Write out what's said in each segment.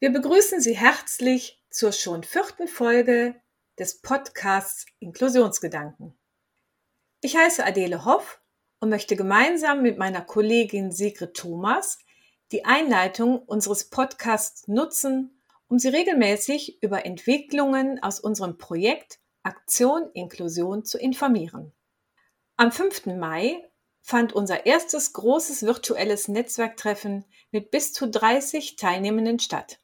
Wir begrüßen Sie herzlich zur schon vierten Folge des Podcasts Inklusionsgedanken. Ich heiße Adele Hoff und möchte gemeinsam mit meiner Kollegin Sigrid Thomas die Einleitung unseres Podcasts nutzen, um Sie regelmäßig über Entwicklungen aus unserem Projekt Aktion Inklusion zu informieren. Am 5. Mai fand unser erstes großes virtuelles Netzwerktreffen mit bis zu 30 Teilnehmenden statt.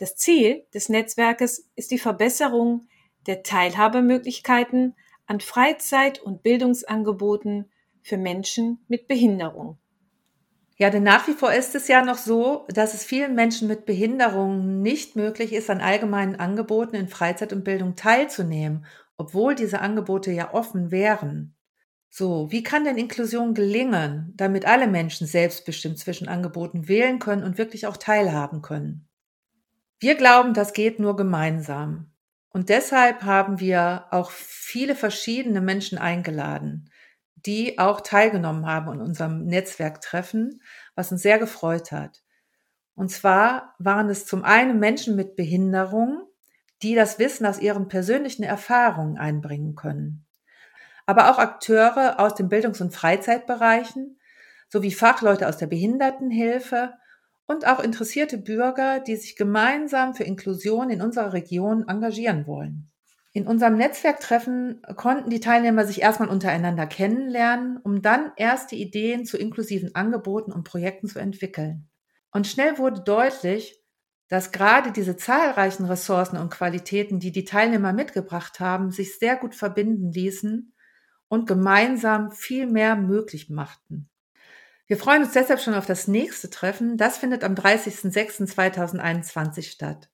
Das Ziel des Netzwerkes ist die Verbesserung der Teilhabemöglichkeiten an Freizeit- und Bildungsangeboten für Menschen mit Behinderung. Ja, denn nach wie vor ist es ja noch so, dass es vielen Menschen mit Behinderung nicht möglich ist, an allgemeinen Angeboten in Freizeit und Bildung teilzunehmen, obwohl diese Angebote ja offen wären. So, wie kann denn Inklusion gelingen, damit alle Menschen selbstbestimmt zwischen Angeboten wählen können und wirklich auch teilhaben können? Wir glauben, das geht nur gemeinsam. Und deshalb haben wir auch viele verschiedene Menschen eingeladen, die auch teilgenommen haben an unserem Netzwerktreffen, was uns sehr gefreut hat. Und zwar waren es zum einen Menschen mit Behinderung, die das Wissen aus ihren persönlichen Erfahrungen einbringen können. Aber auch Akteure aus den Bildungs- und Freizeitbereichen sowie Fachleute aus der Behindertenhilfe und auch interessierte Bürger, die sich gemeinsam für Inklusion in unserer Region engagieren wollen. In unserem Netzwerktreffen konnten die Teilnehmer sich erstmal untereinander kennenlernen, um dann erste Ideen zu inklusiven Angeboten und Projekten zu entwickeln. Und schnell wurde deutlich, dass gerade diese zahlreichen Ressourcen und Qualitäten, die die Teilnehmer mitgebracht haben, sich sehr gut verbinden ließen und gemeinsam viel mehr möglich machten. Wir freuen uns deshalb schon auf das nächste Treffen. Das findet am 30.06.2021 statt.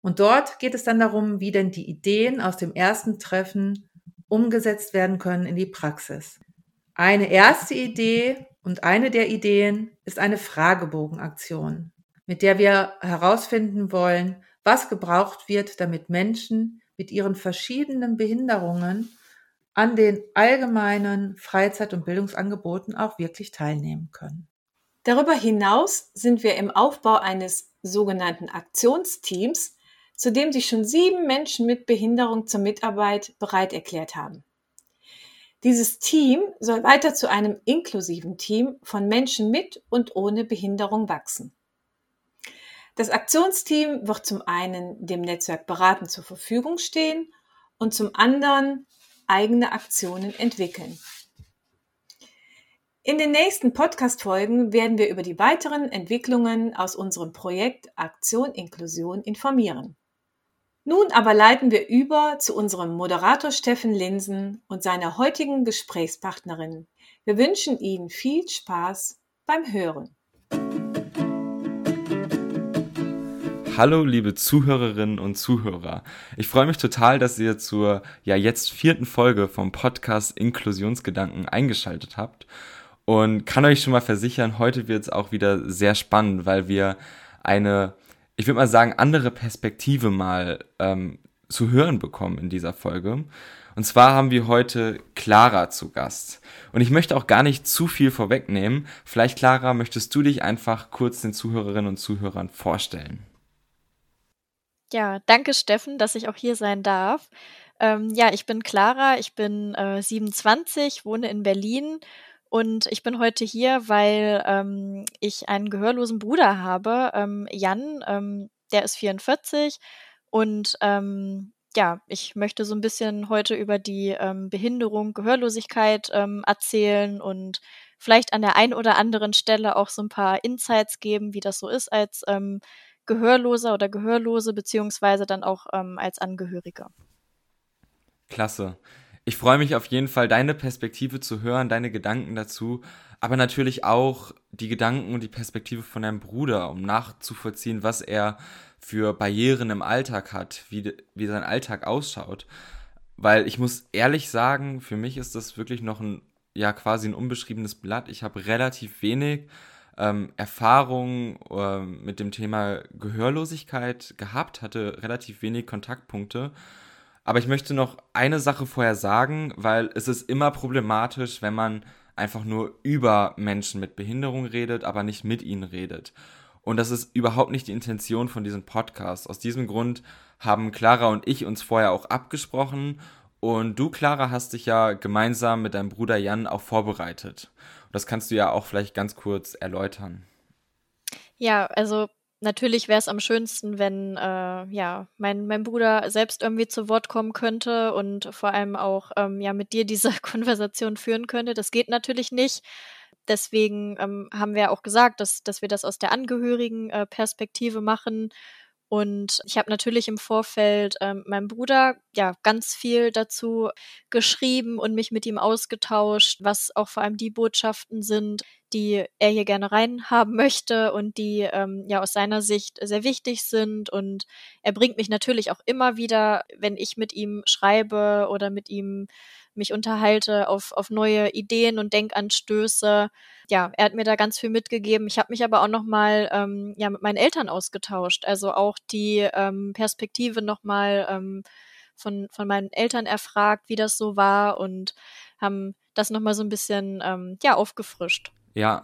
Und dort geht es dann darum, wie denn die Ideen aus dem ersten Treffen umgesetzt werden können in die Praxis. Eine erste Idee und eine der Ideen ist eine Fragebogenaktion, mit der wir herausfinden wollen, was gebraucht wird, damit Menschen mit ihren verschiedenen Behinderungen an den allgemeinen Freizeit- und Bildungsangeboten auch wirklich teilnehmen können. Darüber hinaus sind wir im Aufbau eines sogenannten Aktionsteams, zu dem sich schon sieben Menschen mit Behinderung zur Mitarbeit bereit erklärt haben. Dieses Team soll weiter zu einem inklusiven Team von Menschen mit und ohne Behinderung wachsen. Das Aktionsteam wird zum einen dem Netzwerk beraten zur Verfügung stehen und zum anderen eigene Aktionen entwickeln. In den nächsten Podcast-Folgen werden wir über die weiteren Entwicklungen aus unserem Projekt Aktion Inklusion informieren. Nun aber leiten wir über zu unserem Moderator Steffen Linsen und seiner heutigen Gesprächspartnerin. Wir wünschen Ihnen viel Spaß beim Hören. Hallo, liebe Zuhörerinnen und Zuhörer. Ich freue mich total, dass ihr zur ja jetzt vierten Folge vom Podcast Inklusionsgedanken eingeschaltet habt und kann euch schon mal versichern, heute wird es auch wieder sehr spannend, weil wir eine, ich würde mal sagen, andere Perspektive mal ähm, zu hören bekommen in dieser Folge. Und zwar haben wir heute Clara zu Gast. Und ich möchte auch gar nicht zu viel vorwegnehmen. Vielleicht, Clara, möchtest du dich einfach kurz den Zuhörerinnen und Zuhörern vorstellen? Ja, danke Steffen, dass ich auch hier sein darf. Ähm, ja, ich bin Clara, ich bin äh, 27, wohne in Berlin und ich bin heute hier, weil ähm, ich einen gehörlosen Bruder habe, ähm, Jan, ähm, der ist 44 und ähm, ja, ich möchte so ein bisschen heute über die ähm, Behinderung, Gehörlosigkeit erzählen und vielleicht an der einen oder anderen Stelle auch so ein paar Insights geben, wie das so ist als ähm, Gehörloser oder Gehörlose, beziehungsweise dann auch ähm, als Angehörige. Klasse. Ich freue mich auf jeden Fall, deine Perspektive zu hören, deine Gedanken dazu, aber natürlich auch die Gedanken und die Perspektive von deinem Bruder, um nachzuvollziehen, was er für Barrieren im Alltag hat, wie, wie sein Alltag ausschaut. Weil ich muss ehrlich sagen, für mich ist das wirklich noch ein, ja, quasi ein unbeschriebenes Blatt. Ich habe relativ wenig ähm, Erfahrung äh, mit dem Thema Gehörlosigkeit gehabt, hatte relativ wenig Kontaktpunkte. Aber ich möchte noch eine Sache vorher sagen, weil es ist immer problematisch, wenn man einfach nur über Menschen mit Behinderung redet, aber nicht mit ihnen redet. Und das ist überhaupt nicht die Intention von diesem Podcast. Aus diesem Grund haben Clara und ich uns vorher auch abgesprochen. Und du, Clara, hast dich ja gemeinsam mit deinem Bruder Jan auch vorbereitet. Das kannst du ja auch vielleicht ganz kurz erläutern. Ja, also natürlich wäre es am schönsten, wenn äh, ja mein, mein Bruder selbst irgendwie zu Wort kommen könnte und vor allem auch ähm, ja mit dir diese Konversation führen könnte. Das geht natürlich nicht. Deswegen ähm, haben wir auch gesagt, dass, dass wir das aus der Angehörigen-Perspektive äh, machen und ich habe natürlich im Vorfeld ähm, meinem Bruder ja ganz viel dazu geschrieben und mich mit ihm ausgetauscht, was auch vor allem die Botschaften sind, die er hier gerne reinhaben möchte und die ähm, ja aus seiner Sicht sehr wichtig sind. Und er bringt mich natürlich auch immer wieder, wenn ich mit ihm schreibe oder mit ihm mich unterhalte, auf, auf neue Ideen und Denkanstöße. Ja, er hat mir da ganz viel mitgegeben. Ich habe mich aber auch nochmal ähm, ja, mit meinen Eltern ausgetauscht. Also auch die ähm, Perspektive nochmal ähm, von, von meinen Eltern erfragt, wie das so war und haben das nochmal so ein bisschen ähm, ja, aufgefrischt. Ja,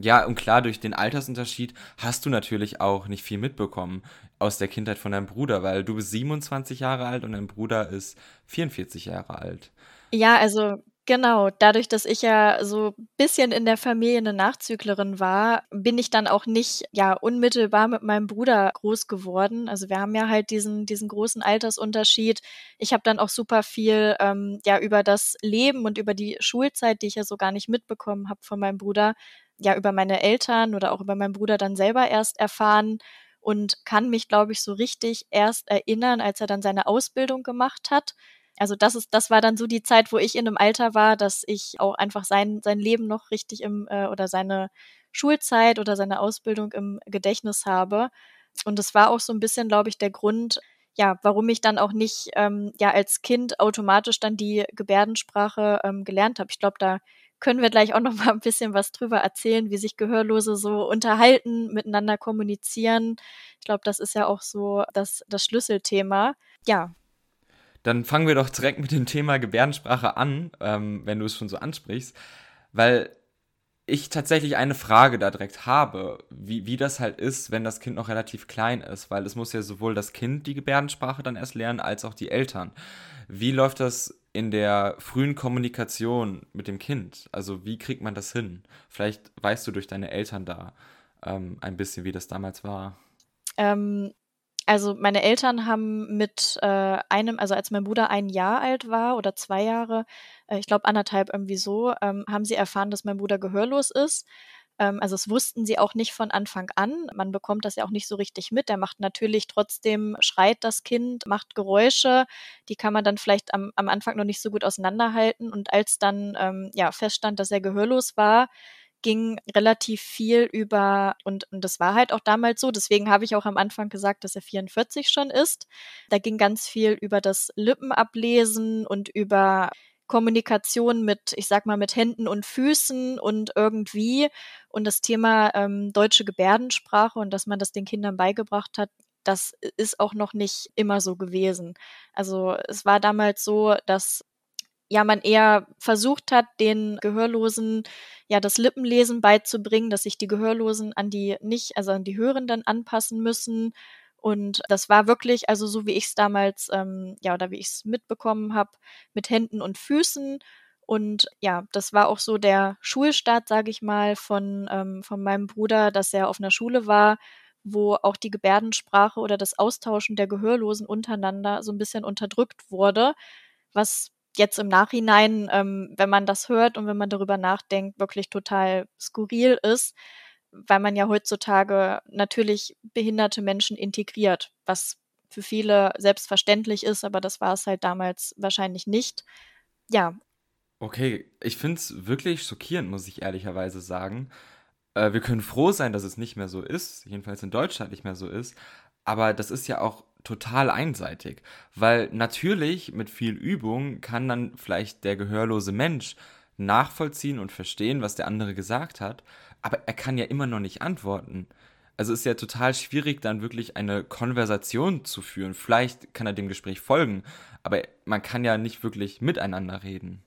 ja, und klar, durch den Altersunterschied hast du natürlich auch nicht viel mitbekommen aus der Kindheit von deinem Bruder, weil du bist 27 Jahre alt und dein Bruder ist 44 Jahre alt. Ja, also genau. Dadurch, dass ich ja so bisschen in der Familie eine Nachzüglerin war, bin ich dann auch nicht ja unmittelbar mit meinem Bruder groß geworden. Also wir haben ja halt diesen diesen großen Altersunterschied. Ich habe dann auch super viel ähm, ja über das Leben und über die Schulzeit, die ich ja so gar nicht mitbekommen habe von meinem Bruder, ja über meine Eltern oder auch über meinen Bruder dann selber erst erfahren und kann mich, glaube ich, so richtig erst erinnern, als er dann seine Ausbildung gemacht hat also das ist, das war dann so die Zeit, wo ich in einem Alter war, dass ich auch einfach sein, sein Leben noch richtig im, äh, oder seine Schulzeit oder seine Ausbildung im Gedächtnis habe. Und das war auch so ein bisschen, glaube ich, der Grund, ja, warum ich dann auch nicht ähm, ja als Kind automatisch dann die Gebärdensprache ähm, gelernt habe. Ich glaube, da können wir gleich auch noch mal ein bisschen was drüber erzählen, wie sich Gehörlose so unterhalten, miteinander kommunizieren. Ich glaube, das ist ja auch so das, das Schlüsselthema. Ja, dann fangen wir doch direkt mit dem Thema Gebärdensprache an, ähm, wenn du es schon so ansprichst, weil ich tatsächlich eine Frage da direkt habe, wie, wie das halt ist, wenn das Kind noch relativ klein ist, weil es muss ja sowohl das Kind die Gebärdensprache dann erst lernen, als auch die Eltern. Wie läuft das in der frühen Kommunikation mit dem Kind? Also wie kriegt man das hin? Vielleicht weißt du durch deine Eltern da ähm, ein bisschen, wie das damals war. Ähm, also meine Eltern haben mit äh, einem, also als mein Bruder ein Jahr alt war oder zwei Jahre, äh, ich glaube anderthalb irgendwie so, ähm, haben sie erfahren, dass mein Bruder gehörlos ist. Ähm, also es wussten sie auch nicht von Anfang an. Man bekommt das ja auch nicht so richtig mit. Der macht natürlich trotzdem, schreit das Kind, macht Geräusche. Die kann man dann vielleicht am, am Anfang noch nicht so gut auseinanderhalten. Und als dann ähm, ja feststand, dass er gehörlos war, ging relativ viel über, und, und das war halt auch damals so, deswegen habe ich auch am Anfang gesagt, dass er 44 schon ist. Da ging ganz viel über das Lippenablesen und über Kommunikation mit, ich sag mal, mit Händen und Füßen und irgendwie und das Thema ähm, deutsche Gebärdensprache und dass man das den Kindern beigebracht hat, das ist auch noch nicht immer so gewesen. Also es war damals so, dass ja man eher versucht hat, den Gehörlosen ja das Lippenlesen beizubringen, dass sich die Gehörlosen an die nicht, also an die Hörenden anpassen müssen. Und das war wirklich, also so wie ich es damals, ähm, ja, oder wie ich es mitbekommen habe, mit Händen und Füßen. Und ja, das war auch so der Schulstart, sage ich mal, von, ähm, von meinem Bruder, dass er auf einer Schule war, wo auch die Gebärdensprache oder das Austauschen der Gehörlosen untereinander so ein bisschen unterdrückt wurde, was jetzt im Nachhinein, ähm, wenn man das hört und wenn man darüber nachdenkt, wirklich total skurril ist, weil man ja heutzutage natürlich behinderte Menschen integriert, was für viele selbstverständlich ist, aber das war es halt damals wahrscheinlich nicht. Ja. Okay, ich finde es wirklich schockierend, muss ich ehrlicherweise sagen. Äh, wir können froh sein, dass es nicht mehr so ist, jedenfalls in Deutschland nicht mehr so ist. Aber das ist ja auch total einseitig, weil natürlich mit viel Übung kann dann vielleicht der gehörlose Mensch nachvollziehen und verstehen, was der andere gesagt hat, aber er kann ja immer noch nicht antworten. Also ist ja total schwierig, dann wirklich eine Konversation zu führen. Vielleicht kann er dem Gespräch folgen, aber man kann ja nicht wirklich miteinander reden.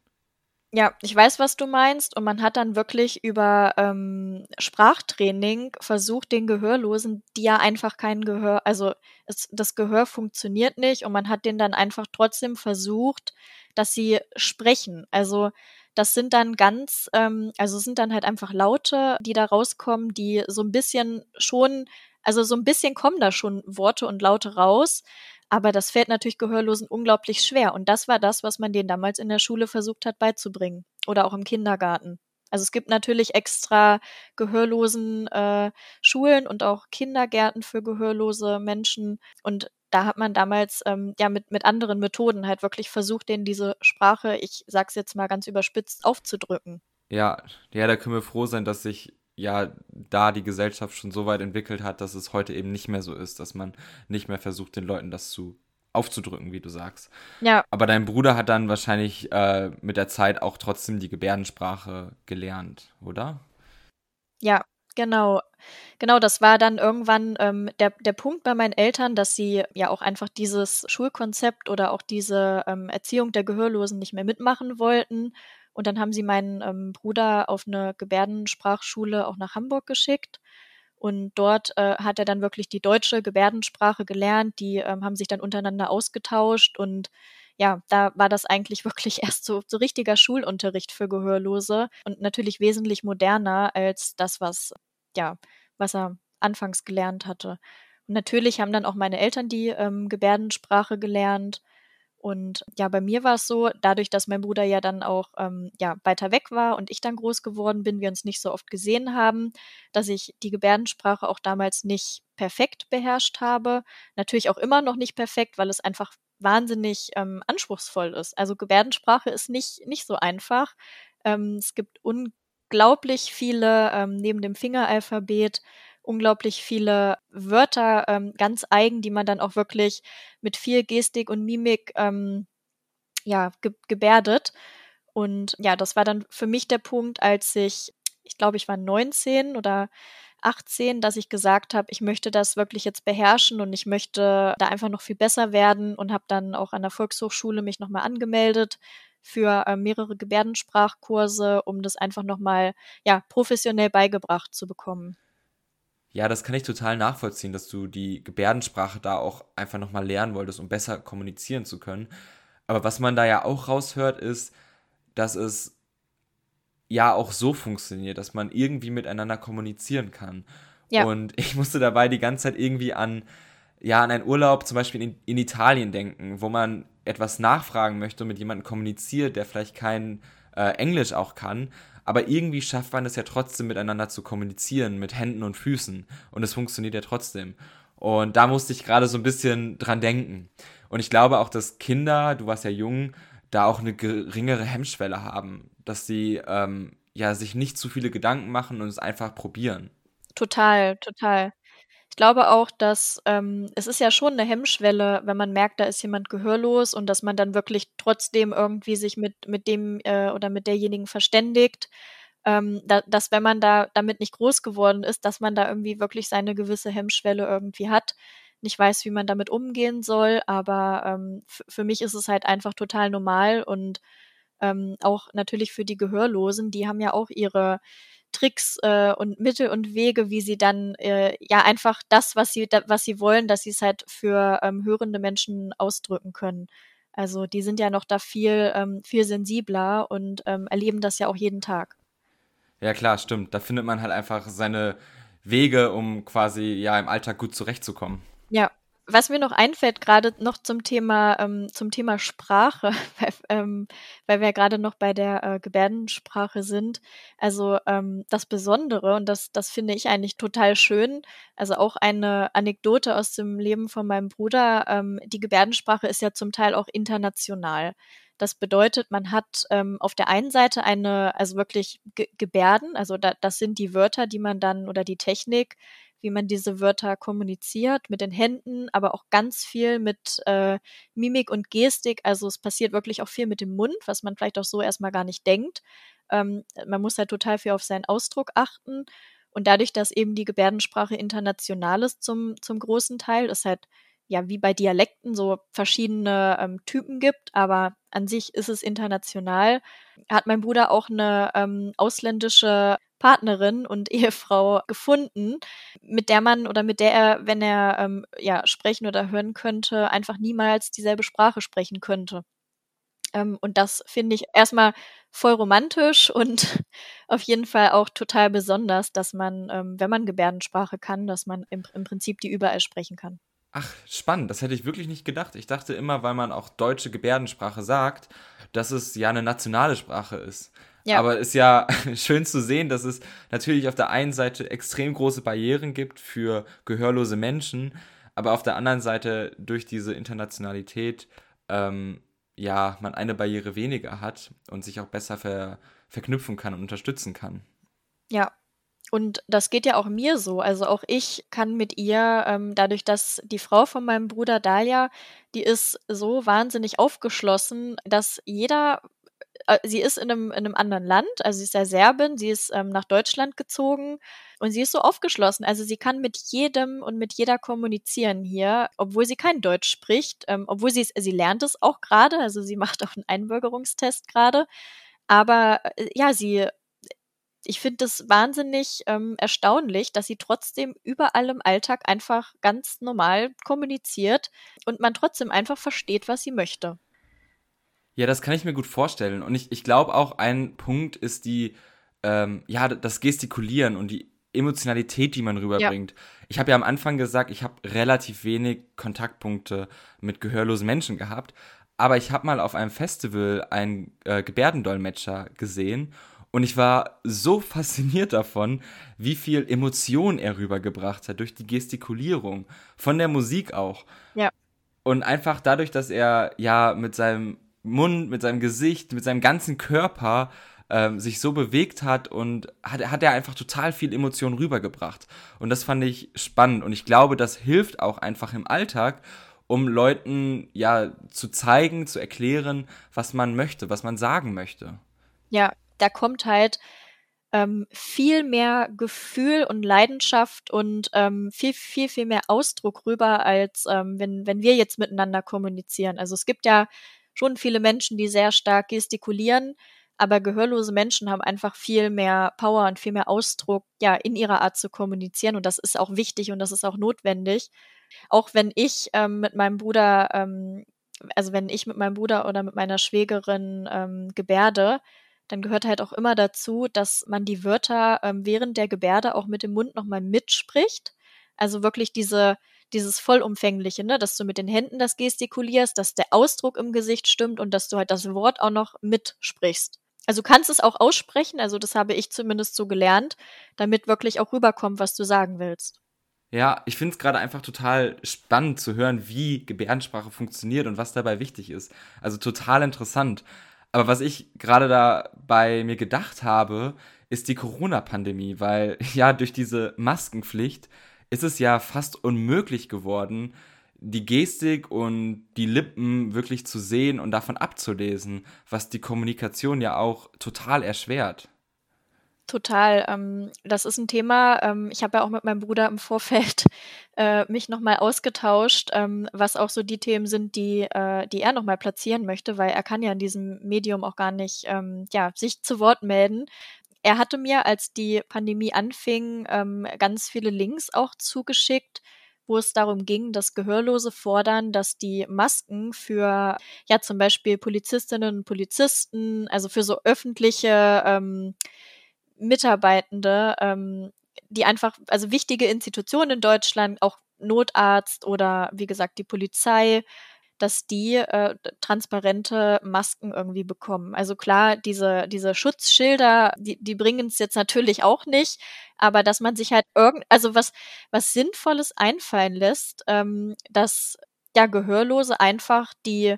Ja, ich weiß, was du meinst. Und man hat dann wirklich über ähm, Sprachtraining versucht, den Gehörlosen, die ja einfach kein Gehör, also es, das Gehör funktioniert nicht und man hat den dann einfach trotzdem versucht, dass sie sprechen. Also das sind dann ganz, ähm, also sind dann halt einfach Laute, die da rauskommen, die so ein bisschen schon, also so ein bisschen kommen da schon Worte und Laute raus, aber das fällt natürlich Gehörlosen unglaublich schwer. Und das war das, was man denen damals in der Schule versucht hat beizubringen. Oder auch im Kindergarten. Also es gibt natürlich extra gehörlosen äh, Schulen und auch Kindergärten für gehörlose Menschen. Und da hat man damals ähm, ja mit, mit anderen Methoden halt wirklich versucht, denen diese Sprache, ich sag's jetzt mal ganz überspitzt, aufzudrücken. Ja, ja, da können wir froh sein, dass sich ja da die Gesellschaft schon so weit entwickelt hat, dass es heute eben nicht mehr so ist, dass man nicht mehr versucht, den Leuten das zu aufzudrücken, wie du sagst. Ja. Aber dein Bruder hat dann wahrscheinlich äh, mit der Zeit auch trotzdem die Gebärdensprache gelernt, oder? Ja, genau. Genau, das war dann irgendwann ähm, der, der Punkt bei meinen Eltern, dass sie ja auch einfach dieses Schulkonzept oder auch diese ähm, Erziehung der Gehörlosen nicht mehr mitmachen wollten und dann haben sie meinen ähm, Bruder auf eine Gebärdensprachschule auch nach Hamburg geschickt. Und dort äh, hat er dann wirklich die deutsche Gebärdensprache gelernt. Die ähm, haben sich dann untereinander ausgetauscht. Und ja, da war das eigentlich wirklich erst so, so richtiger Schulunterricht für Gehörlose und natürlich wesentlich moderner als das, was, ja, was er anfangs gelernt hatte. Und natürlich haben dann auch meine Eltern die ähm, Gebärdensprache gelernt. Und ja, bei mir war es so, dadurch, dass mein Bruder ja dann auch ähm, ja, weiter weg war und ich dann groß geworden bin, wir uns nicht so oft gesehen haben, dass ich die Gebärdensprache auch damals nicht perfekt beherrscht habe. Natürlich auch immer noch nicht perfekt, weil es einfach wahnsinnig ähm, anspruchsvoll ist. Also Gebärdensprache ist nicht, nicht so einfach. Ähm, es gibt unglaublich viele, ähm, neben dem Fingeralphabet, unglaublich viele Wörter ähm, ganz eigen, die man dann auch wirklich mit viel Gestik und Mimik ähm, ja, ge gebärdet. Und ja, das war dann für mich der Punkt, als ich, ich glaube, ich war 19 oder 18, dass ich gesagt habe, ich möchte das wirklich jetzt beherrschen und ich möchte da einfach noch viel besser werden und habe dann auch an der Volkshochschule mich nochmal angemeldet für äh, mehrere Gebärdensprachkurse, um das einfach nochmal ja, professionell beigebracht zu bekommen. Ja, das kann ich total nachvollziehen, dass du die Gebärdensprache da auch einfach nochmal lernen wolltest, um besser kommunizieren zu können. Aber was man da ja auch raushört, ist, dass es ja auch so funktioniert, dass man irgendwie miteinander kommunizieren kann. Ja. Und ich musste dabei die ganze Zeit irgendwie an, ja, an einen Urlaub zum Beispiel in, in Italien denken, wo man etwas nachfragen möchte und mit jemandem kommuniziert, der vielleicht kein äh, Englisch auch kann, aber irgendwie schafft man es ja trotzdem miteinander zu kommunizieren, mit Händen und Füßen. Und es funktioniert ja trotzdem. Und da musste ich gerade so ein bisschen dran denken. Und ich glaube auch, dass Kinder, du warst ja jung, da auch eine geringere Hemmschwelle haben, dass sie ähm, ja sich nicht zu viele Gedanken machen und es einfach probieren. Total, total. Ich glaube auch, dass ähm, es ist ja schon eine Hemmschwelle, wenn man merkt, da ist jemand gehörlos und dass man dann wirklich trotzdem irgendwie sich mit, mit dem äh, oder mit derjenigen verständigt. Ähm, da, dass wenn man da damit nicht groß geworden ist, dass man da irgendwie wirklich seine gewisse Hemmschwelle irgendwie hat, nicht weiß, wie man damit umgehen soll. Aber ähm, für mich ist es halt einfach total normal und ähm, auch natürlich für die Gehörlosen, die haben ja auch ihre Tricks äh, und Mittel und Wege, wie sie dann äh, ja einfach das, was sie, da, was sie wollen, dass sie es halt für ähm, hörende Menschen ausdrücken können. Also die sind ja noch da viel, ähm, viel sensibler und ähm, erleben das ja auch jeden Tag. Ja klar, stimmt. Da findet man halt einfach seine Wege, um quasi ja im Alltag gut zurechtzukommen. Ja, was mir noch einfällt, gerade noch zum Thema, ähm, zum Thema Sprache, weil, ähm, weil wir gerade noch bei der äh, Gebärdensprache sind. Also ähm, das Besondere, und das, das finde ich eigentlich total schön, also auch eine Anekdote aus dem Leben von meinem Bruder, ähm, die Gebärdensprache ist ja zum Teil auch international. Das bedeutet, man hat ähm, auf der einen Seite eine, also wirklich Ge Gebärden, also da, das sind die Wörter, die man dann oder die Technik, wie man diese Wörter kommuniziert mit den Händen, aber auch ganz viel mit äh, Mimik und Gestik. Also es passiert wirklich auch viel mit dem Mund, was man vielleicht auch so erstmal gar nicht denkt. Ähm, man muss halt total viel auf seinen Ausdruck achten. Und dadurch, dass eben die Gebärdensprache international ist zum, zum großen Teil, ist halt ja, wie bei Dialekten so verschiedene ähm, Typen gibt, aber an sich ist es international. Hat mein Bruder auch eine ähm, ausländische Partnerin und Ehefrau gefunden, mit der man oder mit der er, wenn er ähm, ja sprechen oder hören könnte, einfach niemals dieselbe Sprache sprechen könnte. Ähm, und das finde ich erstmal voll romantisch und auf jeden Fall auch total besonders, dass man, ähm, wenn man Gebärdensprache kann, dass man im, im Prinzip die überall sprechen kann. Ach, spannend. Das hätte ich wirklich nicht gedacht. Ich dachte immer, weil man auch deutsche Gebärdensprache sagt, dass es ja eine nationale Sprache ist. Ja. Aber es ist ja schön zu sehen, dass es natürlich auf der einen Seite extrem große Barrieren gibt für gehörlose Menschen, aber auf der anderen Seite durch diese Internationalität ähm, ja man eine Barriere weniger hat und sich auch besser ver verknüpfen kann und unterstützen kann. Ja, und das geht ja auch mir so. Also auch ich kann mit ihr, ähm, dadurch, dass die Frau von meinem Bruder Dalia, die ist so wahnsinnig aufgeschlossen, dass jeder, sie ist in einem, in einem anderen Land, also sie ist ja Serbin, sie ist ähm, nach Deutschland gezogen und sie ist so aufgeschlossen. Also sie kann mit jedem und mit jeder kommunizieren hier, obwohl sie kein Deutsch spricht, ähm, obwohl sie sie lernt es auch gerade, also sie macht auch einen Einbürgerungstest gerade. Aber äh, ja, sie ich finde es wahnsinnig ähm, erstaunlich, dass sie trotzdem überall im Alltag einfach ganz normal kommuniziert und man trotzdem einfach versteht, was sie möchte. Ja, das kann ich mir gut vorstellen. Und ich, ich glaube auch, ein Punkt ist die, ähm, ja, das Gestikulieren und die Emotionalität, die man rüberbringt. Ja. Ich habe ja am Anfang gesagt, ich habe relativ wenig Kontaktpunkte mit gehörlosen Menschen gehabt. Aber ich habe mal auf einem Festival einen äh, Gebärdendolmetscher gesehen und ich war so fasziniert davon, wie viel Emotion er rübergebracht hat durch die Gestikulierung, von der Musik auch. Ja. Und einfach dadurch, dass er ja mit seinem Mund, mit seinem Gesicht, mit seinem ganzen Körper ähm, sich so bewegt hat und hat, hat er einfach total viel Emotion rübergebracht. Und das fand ich spannend. Und ich glaube, das hilft auch einfach im Alltag, um Leuten ja zu zeigen, zu erklären, was man möchte, was man sagen möchte. Ja, da kommt halt ähm, viel mehr Gefühl und Leidenschaft und ähm, viel, viel, viel mehr Ausdruck rüber, als ähm, wenn, wenn wir jetzt miteinander kommunizieren. Also es gibt ja schon viele Menschen, die sehr stark gestikulieren, aber gehörlose Menschen haben einfach viel mehr Power und viel mehr Ausdruck, ja, in ihrer Art zu kommunizieren. Und das ist auch wichtig und das ist auch notwendig. Auch wenn ich ähm, mit meinem Bruder, ähm, also wenn ich mit meinem Bruder oder mit meiner Schwägerin ähm, gebärde, dann gehört halt auch immer dazu, dass man die Wörter ähm, während der Gebärde auch mit dem Mund nochmal mitspricht. Also wirklich diese, dieses vollumfängliche, ne, dass du mit den Händen das gestikulierst, dass der Ausdruck im Gesicht stimmt und dass du halt das Wort auch noch mitsprichst. Also du kannst es auch aussprechen, also das habe ich zumindest so gelernt, damit wirklich auch rüberkommt, was du sagen willst. Ja, ich finde es gerade einfach total spannend zu hören, wie Gebärdensprache funktioniert und was dabei wichtig ist. Also total interessant. Aber was ich gerade da bei mir gedacht habe, ist die Corona-Pandemie, weil ja durch diese Maskenpflicht ist es ja fast unmöglich geworden, die Gestik und die Lippen wirklich zu sehen und davon abzulesen, was die Kommunikation ja auch total erschwert. Total. Ähm, das ist ein Thema. Ähm, ich habe ja auch mit meinem Bruder im Vorfeld äh, mich nochmal ausgetauscht, ähm, was auch so die Themen sind, die, äh, die er nochmal platzieren möchte, weil er kann ja in diesem Medium auch gar nicht ähm, ja, sich zu Wort melden. Er hatte mir, als die Pandemie anfing, ähm, ganz viele Links auch zugeschickt, wo es darum ging, dass Gehörlose fordern, dass die Masken für ja zum Beispiel Polizistinnen und Polizisten, also für so öffentliche ähm, Mitarbeitende, ähm, die einfach, also wichtige Institutionen in Deutschland, auch Notarzt oder wie gesagt die Polizei, dass die äh, transparente Masken irgendwie bekommen. Also klar, diese, diese Schutzschilder, die, die bringen es jetzt natürlich auch nicht, aber dass man sich halt irgend, also was, was Sinnvolles einfallen lässt, ähm, dass ja Gehörlose einfach die,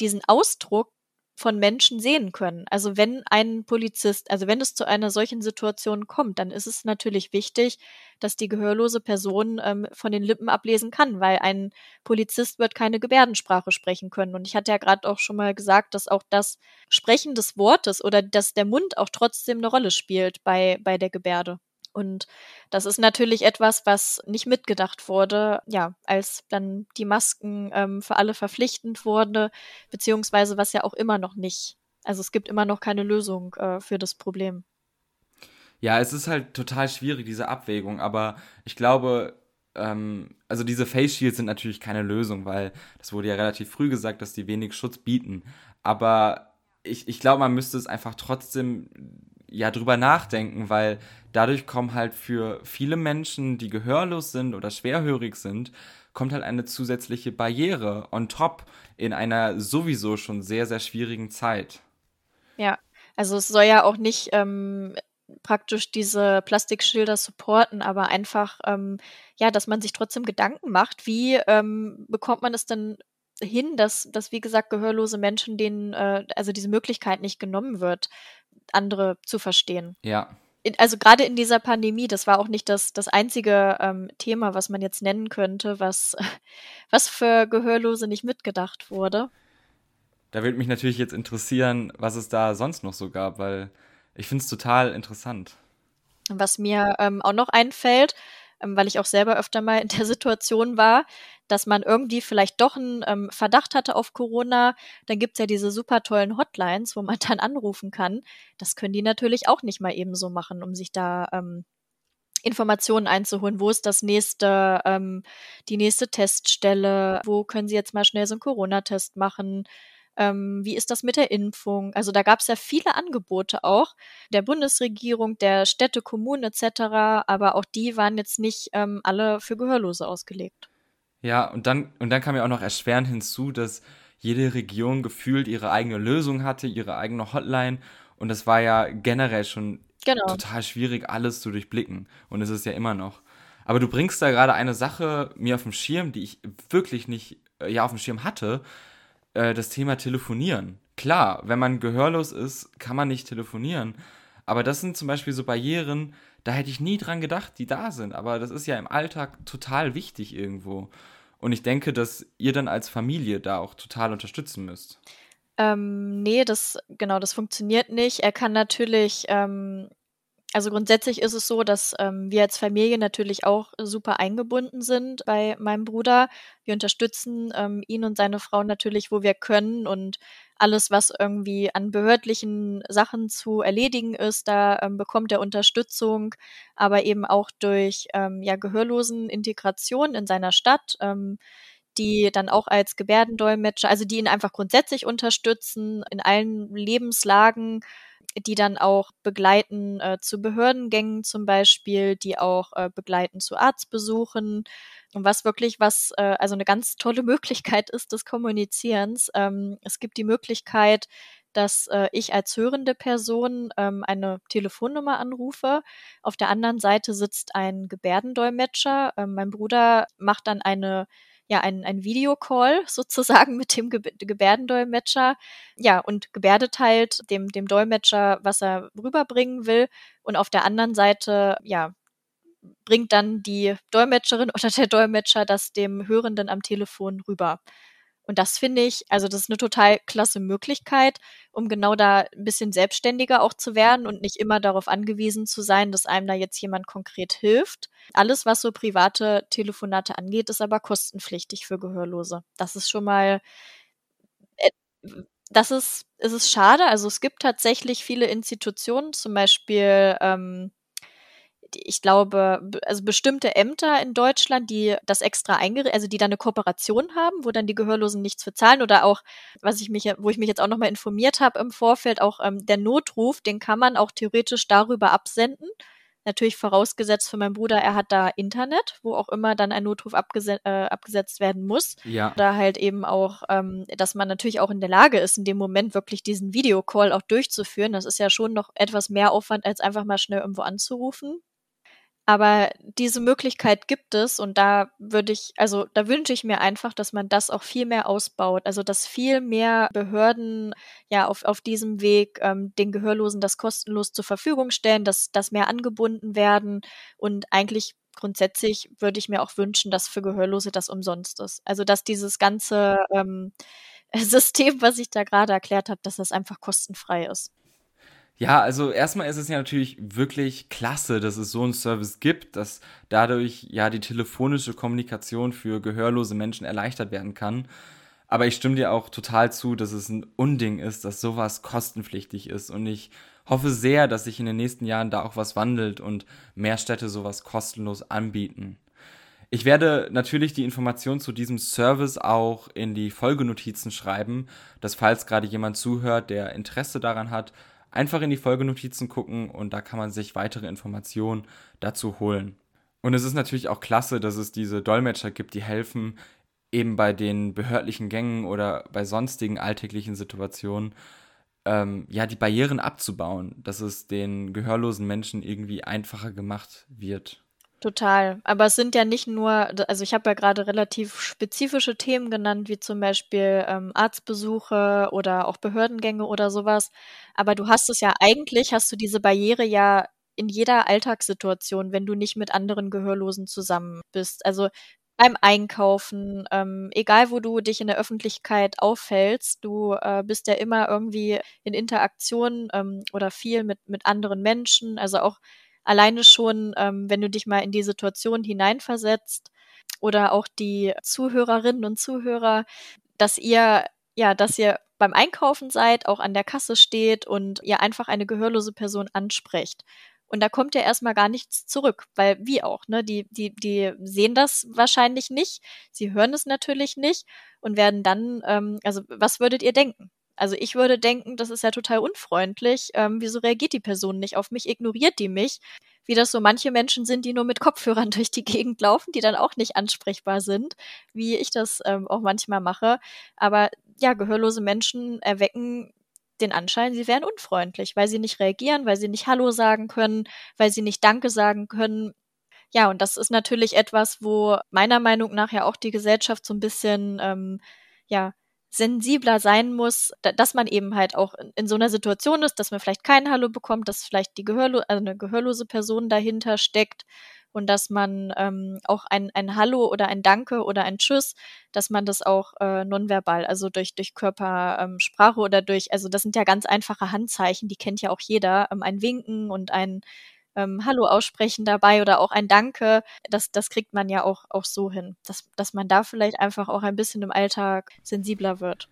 diesen Ausdruck von Menschen sehen können. Also wenn ein Polizist, also wenn es zu einer solchen Situation kommt, dann ist es natürlich wichtig, dass die gehörlose Person ähm, von den Lippen ablesen kann, weil ein Polizist wird keine Gebärdensprache sprechen können. Und ich hatte ja gerade auch schon mal gesagt, dass auch das Sprechen des Wortes oder dass der Mund auch trotzdem eine Rolle spielt bei, bei der Gebärde. Und das ist natürlich etwas, was nicht mitgedacht wurde, ja, als dann die Masken ähm, für alle verpflichtend wurde, beziehungsweise was ja auch immer noch nicht. Also es gibt immer noch keine Lösung äh, für das Problem. Ja, es ist halt total schwierig, diese Abwägung, aber ich glaube, ähm, also diese Face Shields sind natürlich keine Lösung, weil das wurde ja relativ früh gesagt, dass die wenig Schutz bieten. Aber ich, ich glaube, man müsste es einfach trotzdem ja drüber nachdenken, weil dadurch kommen halt für viele Menschen, die gehörlos sind oder schwerhörig sind, kommt halt eine zusätzliche Barriere on top in einer sowieso schon sehr, sehr schwierigen Zeit. Ja, also es soll ja auch nicht ähm, praktisch diese Plastikschilder supporten, aber einfach, ähm, ja, dass man sich trotzdem Gedanken macht, wie ähm, bekommt man es denn hin, dass, dass wie gesagt, gehörlose Menschen denen, äh, also diese Möglichkeit nicht genommen wird, andere zu verstehen. Ja. Also gerade in dieser Pandemie, das war auch nicht das, das einzige ähm, Thema, was man jetzt nennen könnte, was, was für Gehörlose nicht mitgedacht wurde. Da würde mich natürlich jetzt interessieren, was es da sonst noch so gab, weil ich finde es total interessant. Was mir ähm, auch noch einfällt, weil ich auch selber öfter mal in der Situation war, dass man irgendwie vielleicht doch einen ähm, Verdacht hatte auf Corona, dann gibt's ja diese super tollen Hotlines, wo man dann anrufen kann. Das können die natürlich auch nicht mal eben so machen, um sich da ähm, Informationen einzuholen, wo ist das nächste, ähm, die nächste Teststelle, wo können sie jetzt mal schnell so einen Corona-Test machen, ähm, wie ist das mit der Impfung? Also da gab es ja viele Angebote auch der Bundesregierung, der Städte, Kommunen etc., aber auch die waren jetzt nicht ähm, alle für Gehörlose ausgelegt. Ja, und dann, und dann kam ja auch noch erschwerend hinzu, dass jede Region gefühlt ihre eigene Lösung hatte, ihre eigene Hotline. Und das war ja generell schon genau. total schwierig, alles zu durchblicken. Und es ist ja immer noch. Aber du bringst da gerade eine Sache mir auf dem Schirm, die ich wirklich nicht äh, ja, auf dem Schirm hatte. Äh, das Thema Telefonieren. Klar, wenn man gehörlos ist, kann man nicht telefonieren. Aber das sind zum Beispiel so Barrieren, da hätte ich nie dran gedacht, die da sind. Aber das ist ja im Alltag total wichtig irgendwo. Und ich denke, dass ihr dann als Familie da auch total unterstützen müsst. Ähm, nee, das, genau, das funktioniert nicht. Er kann natürlich ähm, also grundsätzlich ist es so, dass ähm, wir als Familie natürlich auch super eingebunden sind bei meinem Bruder. Wir unterstützen ähm, ihn und seine Frau natürlich, wo wir können und alles, was irgendwie an behördlichen Sachen zu erledigen ist, da ähm, bekommt er Unterstützung, aber eben auch durch ähm, ja gehörlosen Integration in seiner Stadt. Ähm, die dann auch als Gebärdendolmetscher, also die ihn einfach grundsätzlich unterstützen in allen Lebenslagen die dann auch begleiten äh, zu Behördengängen zum Beispiel, die auch äh, begleiten zu Arztbesuchen. Und was wirklich was, äh, also eine ganz tolle Möglichkeit ist des Kommunizierens. Ähm, es gibt die Möglichkeit, dass äh, ich als hörende Person ähm, eine Telefonnummer anrufe. Auf der anderen Seite sitzt ein Gebärdendolmetscher. Ähm, mein Bruder macht dann eine ja, ein, ein Videocall sozusagen mit dem Ge Gebärdendolmetscher. Ja, und gebärdet halt dem, dem Dolmetscher, was er rüberbringen will. Und auf der anderen Seite, ja, bringt dann die Dolmetscherin oder der Dolmetscher das dem Hörenden am Telefon rüber. Und das finde ich, also das ist eine total klasse Möglichkeit, um genau da ein bisschen selbstständiger auch zu werden und nicht immer darauf angewiesen zu sein, dass einem da jetzt jemand konkret hilft. Alles, was so private Telefonate angeht, ist aber kostenpflichtig für Gehörlose. Das ist schon mal, äh, das ist, es ist schade. Also es gibt tatsächlich viele Institutionen, zum Beispiel ähm, ich glaube, also bestimmte Ämter in Deutschland, die das extra eingerichtet, also die da eine Kooperation haben, wo dann die Gehörlosen nichts für zahlen oder auch, was ich mich, wo ich mich jetzt auch nochmal informiert habe im Vorfeld, auch ähm, der Notruf, den kann man auch theoretisch darüber absenden. Natürlich vorausgesetzt für meinen Bruder, er hat da Internet, wo auch immer dann ein Notruf abgeset äh, abgesetzt werden muss. Ja. Oder halt eben auch, ähm, dass man natürlich auch in der Lage ist, in dem Moment wirklich diesen Videocall auch durchzuführen. Das ist ja schon noch etwas mehr Aufwand, als einfach mal schnell irgendwo anzurufen. Aber diese Möglichkeit gibt es und da würde ich, also da wünsche ich mir einfach, dass man das auch viel mehr ausbaut. Also dass viel mehr Behörden ja auf, auf diesem Weg ähm, den Gehörlosen das kostenlos zur Verfügung stellen, dass, dass mehr angebunden werden und eigentlich grundsätzlich würde ich mir auch wünschen, dass für Gehörlose das umsonst ist. Also dass dieses ganze ähm, System, was ich da gerade erklärt habe, dass das einfach kostenfrei ist. Ja, also erstmal ist es ja natürlich wirklich klasse, dass es so einen Service gibt, dass dadurch ja die telefonische Kommunikation für gehörlose Menschen erleichtert werden kann. Aber ich stimme dir auch total zu, dass es ein Unding ist, dass sowas kostenpflichtig ist. Und ich hoffe sehr, dass sich in den nächsten Jahren da auch was wandelt und mehr Städte sowas kostenlos anbieten. Ich werde natürlich die Information zu diesem Service auch in die Folgenotizen schreiben, dass falls gerade jemand zuhört, der Interesse daran hat, einfach in die Folgenotizen gucken und da kann man sich weitere Informationen dazu holen. Und es ist natürlich auch klasse, dass es diese Dolmetscher gibt, die helfen, eben bei den behördlichen Gängen oder bei sonstigen alltäglichen Situationen, ähm, ja, die Barrieren abzubauen, dass es den gehörlosen Menschen irgendwie einfacher gemacht wird. Total. Aber es sind ja nicht nur, also ich habe ja gerade relativ spezifische Themen genannt, wie zum Beispiel ähm, Arztbesuche oder auch Behördengänge oder sowas. Aber du hast es ja eigentlich, hast du diese Barriere ja in jeder Alltagssituation, wenn du nicht mit anderen Gehörlosen zusammen bist. Also beim Einkaufen, ähm, egal wo du dich in der Öffentlichkeit aufhältst, du äh, bist ja immer irgendwie in Interaktion ähm, oder viel mit, mit anderen Menschen. Also auch alleine schon, ähm, wenn du dich mal in die Situation hineinversetzt oder auch die Zuhörerinnen und Zuhörer, dass ihr, ja, dass ihr beim Einkaufen seid, auch an der Kasse steht und ihr einfach eine gehörlose Person ansprecht. Und da kommt ja erstmal gar nichts zurück, weil wie auch, ne? Die, die, die sehen das wahrscheinlich nicht, sie hören es natürlich nicht und werden dann, ähm, also was würdet ihr denken? Also ich würde denken, das ist ja total unfreundlich. Ähm, wieso reagiert die Person nicht auf mich? Ignoriert die mich? Wie das so manche Menschen sind, die nur mit Kopfhörern durch die Gegend laufen, die dann auch nicht ansprechbar sind, wie ich das ähm, auch manchmal mache. Aber ja, gehörlose Menschen erwecken den Anschein, sie wären unfreundlich, weil sie nicht reagieren, weil sie nicht Hallo sagen können, weil sie nicht Danke sagen können. Ja, und das ist natürlich etwas, wo meiner Meinung nach ja auch die Gesellschaft so ein bisschen ähm, ja sensibler sein muss, dass man eben halt auch in, so einer Situation ist, dass man vielleicht kein Hallo bekommt, dass vielleicht die Gehörlo also eine gehörlose Person dahinter steckt und dass man ähm, auch ein, ein Hallo oder ein Danke oder ein Tschüss, dass man das auch äh, nonverbal, also durch, durch Körpersprache ähm, oder durch, also das sind ja ganz einfache Handzeichen, die kennt ja auch jeder, ähm, ein Winken und ein ähm, Hallo aussprechen dabei oder auch ein Danke, das, das kriegt man ja auch, auch so hin, dass, dass man da vielleicht einfach auch ein bisschen im Alltag sensibler wird.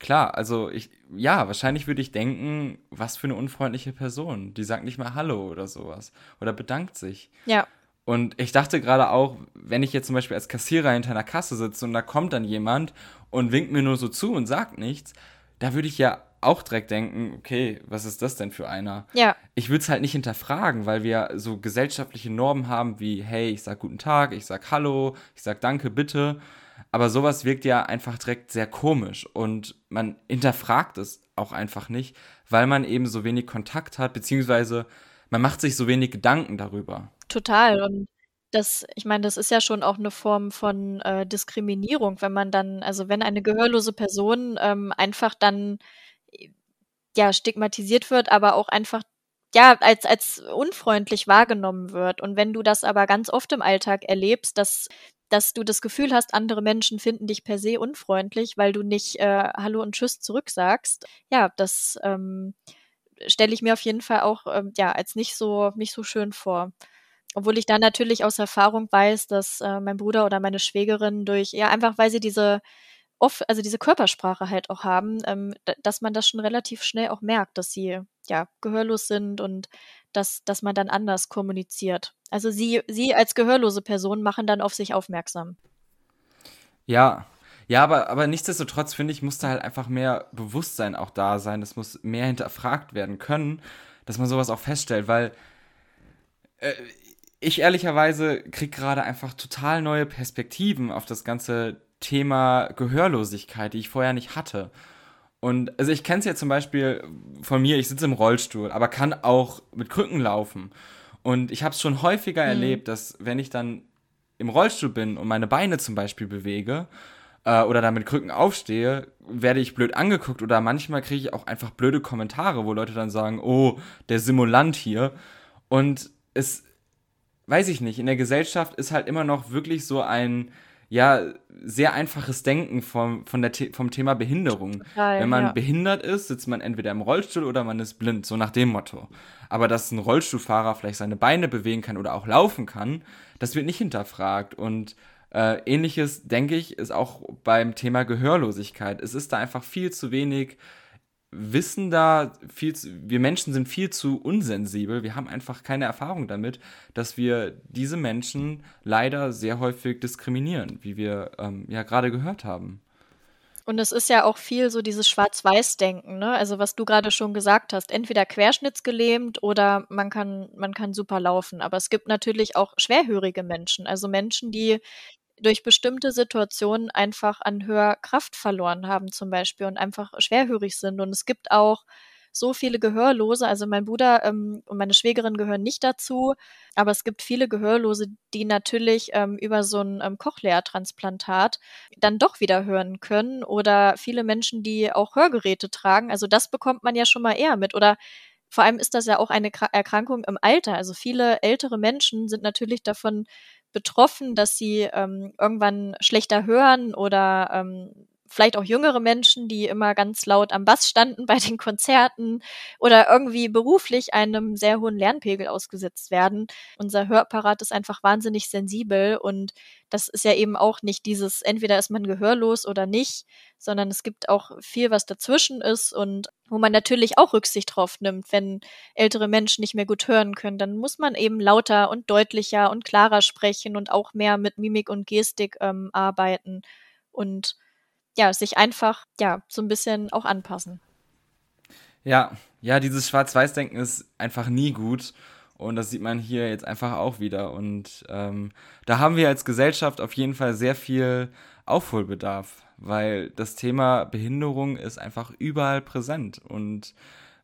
Klar, also ich, ja, wahrscheinlich würde ich denken, was für eine unfreundliche Person. Die sagt nicht mal Hallo oder sowas. Oder bedankt sich. Ja. Und ich dachte gerade auch, wenn ich jetzt zum Beispiel als Kassierer hinter einer Kasse sitze und da kommt dann jemand und winkt mir nur so zu und sagt nichts, da würde ich ja auch direkt denken, okay, was ist das denn für einer? Ja. Ich würde es halt nicht hinterfragen, weil wir so gesellschaftliche Normen haben wie, hey, ich sag guten Tag, ich sag Hallo, ich sag Danke, bitte. Aber sowas wirkt ja einfach direkt sehr komisch und man hinterfragt es auch einfach nicht, weil man eben so wenig Kontakt hat, beziehungsweise man macht sich so wenig Gedanken darüber. Total. Und das, ich meine, das ist ja schon auch eine Form von äh, Diskriminierung, wenn man dann, also wenn eine gehörlose Person ähm, einfach dann ja, stigmatisiert wird, aber auch einfach ja, als, als unfreundlich wahrgenommen wird. Und wenn du das aber ganz oft im Alltag erlebst, dass, dass du das Gefühl hast, andere Menschen finden dich per se unfreundlich, weil du nicht äh, Hallo und Tschüss zurücksagst, ja, das ähm, stelle ich mir auf jeden Fall auch ähm, ja, als nicht so, nicht so schön vor. Obwohl ich da natürlich aus Erfahrung weiß, dass äh, mein Bruder oder meine Schwägerin durch, ja, einfach weil sie diese oft, also diese Körpersprache halt auch haben, ähm, dass man das schon relativ schnell auch merkt, dass sie ja gehörlos sind und dass, dass man dann anders kommuniziert. Also sie, sie als gehörlose Person machen dann auf sich aufmerksam. Ja, ja, aber, aber nichtsdestotrotz finde ich, muss da halt einfach mehr Bewusstsein auch da sein. Es muss mehr hinterfragt werden können, dass man sowas auch feststellt, weil äh, ich ehrlicherweise kriege gerade einfach total neue Perspektiven auf das ganze Thema Gehörlosigkeit, die ich vorher nicht hatte. Und also ich kenne es ja zum Beispiel von mir, ich sitze im Rollstuhl, aber kann auch mit Krücken laufen. Und ich habe es schon häufiger mhm. erlebt, dass wenn ich dann im Rollstuhl bin und meine Beine zum Beispiel bewege äh, oder da mit Krücken aufstehe, werde ich blöd angeguckt oder manchmal kriege ich auch einfach blöde Kommentare, wo Leute dann sagen, oh, der Simulant hier. Und es, weiß ich nicht, in der Gesellschaft ist halt immer noch wirklich so ein ja sehr einfaches Denken vom, von der, vom Thema Behinderung. Total, Wenn man ja. behindert ist, sitzt man entweder im Rollstuhl oder man ist blind, so nach dem Motto. Aber dass ein Rollstuhlfahrer vielleicht seine Beine bewegen kann oder auch laufen kann, das wird nicht hinterfragt. Und äh, ähnliches, denke ich, ist auch beim Thema Gehörlosigkeit. Es ist da einfach viel zu wenig Wissen da, viel zu, wir Menschen sind viel zu unsensibel. Wir haben einfach keine Erfahrung damit, dass wir diese Menschen leider sehr häufig diskriminieren, wie wir ähm, ja gerade gehört haben. Und es ist ja auch viel so dieses Schwarz-Weiß-Denken, ne? Also was du gerade schon gesagt hast, entweder querschnittsgelähmt oder man kann, man kann super laufen. Aber es gibt natürlich auch schwerhörige Menschen, also Menschen, die durch bestimmte Situationen einfach an Hörkraft verloren haben zum Beispiel und einfach schwerhörig sind. Und es gibt auch so viele Gehörlose, also mein Bruder ähm, und meine Schwägerin gehören nicht dazu, aber es gibt viele Gehörlose, die natürlich ähm, über so ein ähm, Cochlea-Transplantat dann doch wieder hören können oder viele Menschen, die auch Hörgeräte tragen. Also das bekommt man ja schon mal eher mit oder vor allem ist das ja auch eine Erkrankung im Alter. Also viele ältere Menschen sind natürlich davon betroffen, dass sie ähm, irgendwann schlechter hören oder ähm, vielleicht auch jüngere Menschen, die immer ganz laut am Bass standen bei den Konzerten oder irgendwie beruflich einem sehr hohen Lernpegel ausgesetzt werden. Unser Hörapparat ist einfach wahnsinnig sensibel und das ist ja eben auch nicht dieses, entweder ist man gehörlos oder nicht, sondern es gibt auch viel, was dazwischen ist und wo man natürlich auch Rücksicht drauf nimmt, wenn ältere Menschen nicht mehr gut hören können, dann muss man eben lauter und deutlicher und klarer sprechen und auch mehr mit Mimik und Gestik ähm, arbeiten und ja, sich einfach, ja, so ein bisschen auch anpassen. Ja, ja, dieses Schwarz-Weiß-Denken ist einfach nie gut. Und das sieht man hier jetzt einfach auch wieder. Und ähm, da haben wir als Gesellschaft auf jeden Fall sehr viel Aufholbedarf, weil das Thema Behinderung ist einfach überall präsent. Und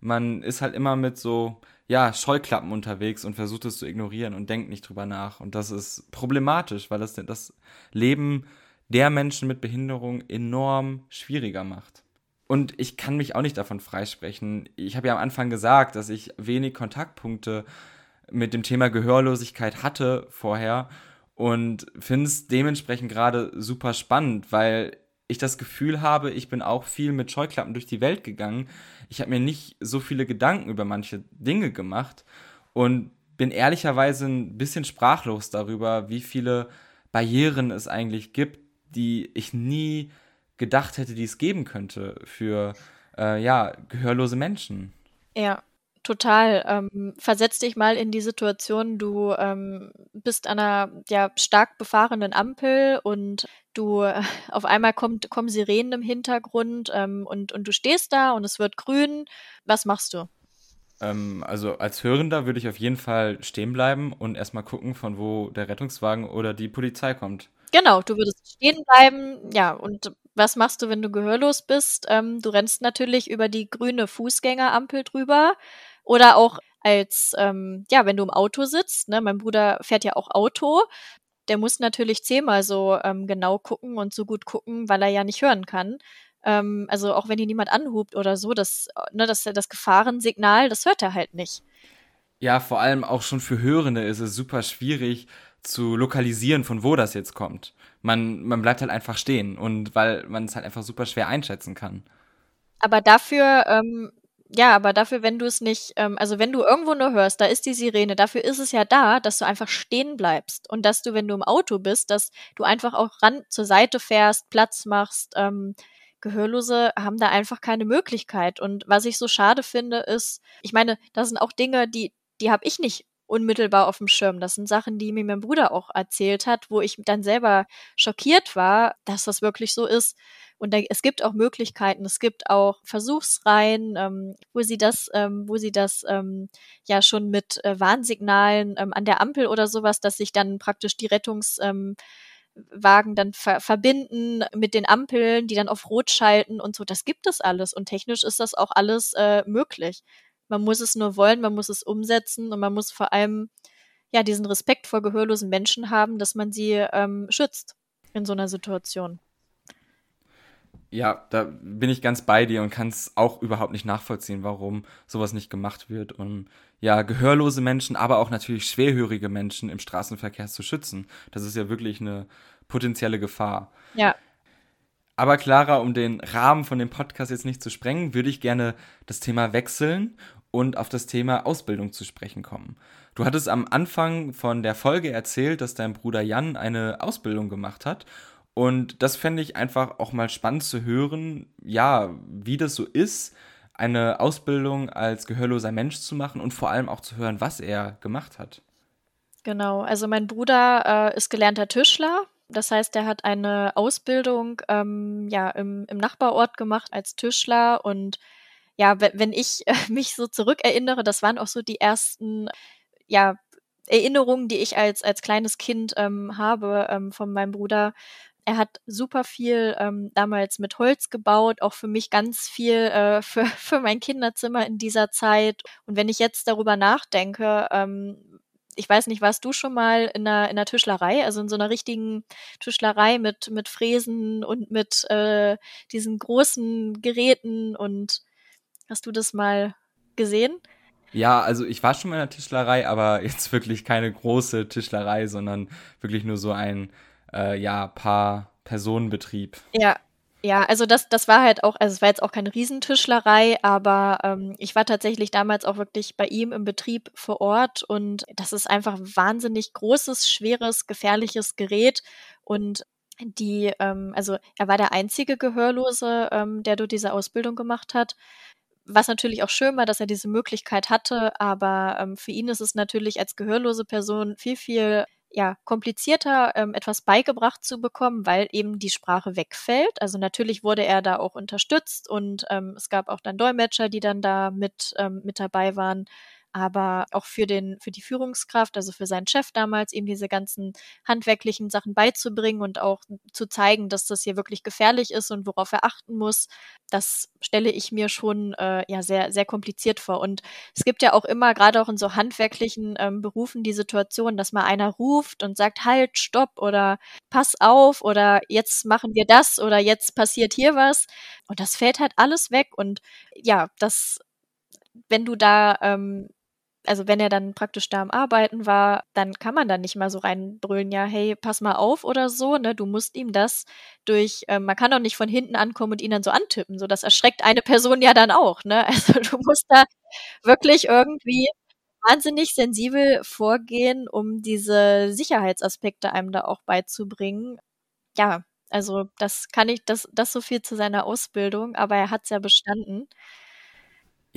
man ist halt immer mit so, ja, Scheuklappen unterwegs und versucht es zu ignorieren und denkt nicht drüber nach. Und das ist problematisch, weil das das Leben der Menschen mit Behinderung enorm schwieriger macht. Und ich kann mich auch nicht davon freisprechen. Ich habe ja am Anfang gesagt, dass ich wenig Kontaktpunkte mit dem Thema Gehörlosigkeit hatte vorher und finde es dementsprechend gerade super spannend, weil ich das Gefühl habe, ich bin auch viel mit Scheuklappen durch die Welt gegangen. Ich habe mir nicht so viele Gedanken über manche Dinge gemacht und bin ehrlicherweise ein bisschen sprachlos darüber, wie viele Barrieren es eigentlich gibt, die ich nie gedacht hätte, die es geben könnte für äh, ja, gehörlose Menschen. Ja, total. Ähm, versetz dich mal in die Situation, du ähm, bist an einer ja, stark befahrenen Ampel und du äh, auf einmal kommt, kommen Sirenen im Hintergrund ähm, und, und du stehst da und es wird grün. Was machst du? Ähm, also als Hörender würde ich auf jeden Fall stehen bleiben und erstmal gucken, von wo der Rettungswagen oder die Polizei kommt. Genau, du würdest stehen bleiben, ja, und was machst du, wenn du gehörlos bist? Ähm, du rennst natürlich über die grüne Fußgängerampel drüber oder auch als, ähm, ja, wenn du im Auto sitzt, ne, mein Bruder fährt ja auch Auto, der muss natürlich zehnmal so ähm, genau gucken und so gut gucken, weil er ja nicht hören kann. Ähm, also auch wenn hier niemand anhubt oder so, das, ne, das, das Gefahrensignal, das hört er halt nicht. Ja, vor allem auch schon für Hörende ist es super schwierig, zu lokalisieren, von wo das jetzt kommt. Man, man bleibt halt einfach stehen und weil man es halt einfach super schwer einschätzen kann. Aber dafür, ähm, ja, aber dafür, wenn du es nicht, ähm, also wenn du irgendwo nur hörst, da ist die Sirene, dafür ist es ja da, dass du einfach stehen bleibst und dass du, wenn du im Auto bist, dass du einfach auch ran zur Seite fährst, Platz machst. Ähm, Gehörlose haben da einfach keine Möglichkeit. Und was ich so schade finde, ist, ich meine, das sind auch Dinge, die, die habe ich nicht unmittelbar auf dem Schirm. Das sind Sachen, die mir mein Bruder auch erzählt hat, wo ich dann selber schockiert war, dass das wirklich so ist. Und da, es gibt auch Möglichkeiten, es gibt auch Versuchsreihen, ähm, wo sie das, ähm, wo sie das ähm, ja schon mit äh, Warnsignalen ähm, an der Ampel oder sowas, dass sich dann praktisch die Rettungswagen ähm, dann ver verbinden mit den Ampeln, die dann auf Rot schalten und so. Das gibt es alles und technisch ist das auch alles äh, möglich. Man muss es nur wollen, man muss es umsetzen und man muss vor allem ja diesen Respekt vor gehörlosen Menschen haben, dass man sie ähm, schützt in so einer Situation. Ja, da bin ich ganz bei dir und kann es auch überhaupt nicht nachvollziehen, warum sowas nicht gemacht wird, um ja gehörlose Menschen, aber auch natürlich schwerhörige Menschen im Straßenverkehr zu schützen. Das ist ja wirklich eine potenzielle Gefahr. Ja. Aber Clara, um den Rahmen von dem Podcast jetzt nicht zu sprengen, würde ich gerne das Thema wechseln und auf das Thema Ausbildung zu sprechen kommen. Du hattest am Anfang von der Folge erzählt, dass dein Bruder Jan eine Ausbildung gemacht hat. Und das fände ich einfach auch mal spannend zu hören, ja, wie das so ist, eine Ausbildung als gehörloser Mensch zu machen und vor allem auch zu hören, was er gemacht hat. Genau, also mein Bruder äh, ist gelernter Tischler. Das heißt, er hat eine Ausbildung ähm, ja, im, im Nachbarort gemacht als Tischler. Und ja, wenn ich mich so zurückerinnere, das waren auch so die ersten ja, Erinnerungen, die ich als, als kleines Kind ähm, habe ähm, von meinem Bruder. Er hat super viel ähm, damals mit Holz gebaut, auch für mich ganz viel äh, für, für mein Kinderzimmer in dieser Zeit. Und wenn ich jetzt darüber nachdenke, ähm, ich weiß nicht, warst du schon mal in einer, in einer Tischlerei, also in so einer richtigen Tischlerei mit, mit Fräsen und mit äh, diesen großen Geräten und hast du das mal gesehen? Ja, also ich war schon mal in einer Tischlerei, aber jetzt wirklich keine große Tischlerei, sondern wirklich nur so ein, äh, ja, paar Personenbetrieb. Ja, ja, also das, das war halt auch, also es war jetzt auch keine Riesentischlerei, aber ähm, ich war tatsächlich damals auch wirklich bei ihm im Betrieb vor Ort und das ist einfach wahnsinnig großes, schweres, gefährliches Gerät und die, ähm, also er war der einzige Gehörlose, ähm, der dort diese Ausbildung gemacht hat. Was natürlich auch schön war, dass er diese Möglichkeit hatte, aber ähm, für ihn ist es natürlich als gehörlose Person viel, viel ja, komplizierter, ähm, etwas beigebracht zu bekommen, weil eben die Sprache wegfällt. Also natürlich wurde er da auch unterstützt und ähm, es gab auch dann Dolmetscher, die dann da mit, ähm, mit dabei waren aber auch für den, für die Führungskraft, also für seinen Chef damals, ihm diese ganzen handwerklichen Sachen beizubringen und auch zu zeigen, dass das hier wirklich gefährlich ist und worauf er achten muss, das stelle ich mir schon äh, ja sehr, sehr kompliziert vor. Und es gibt ja auch immer, gerade auch in so handwerklichen ähm, Berufen, die Situation, dass mal einer ruft und sagt, halt, stopp oder pass auf oder jetzt machen wir das oder jetzt passiert hier was. Und das fällt halt alles weg. Und ja, das wenn du da ähm, also wenn er dann praktisch da am Arbeiten war, dann kann man da nicht mal so reinbrüllen, ja, hey, pass mal auf oder so, ne? Du musst ihm das durch, äh, man kann doch nicht von hinten ankommen und ihn dann so antippen. So, das erschreckt eine Person ja dann auch, ne? Also du musst da wirklich irgendwie wahnsinnig sensibel vorgehen, um diese Sicherheitsaspekte einem da auch beizubringen. Ja, also das kann ich, das, das so viel zu seiner Ausbildung, aber er hat es ja bestanden.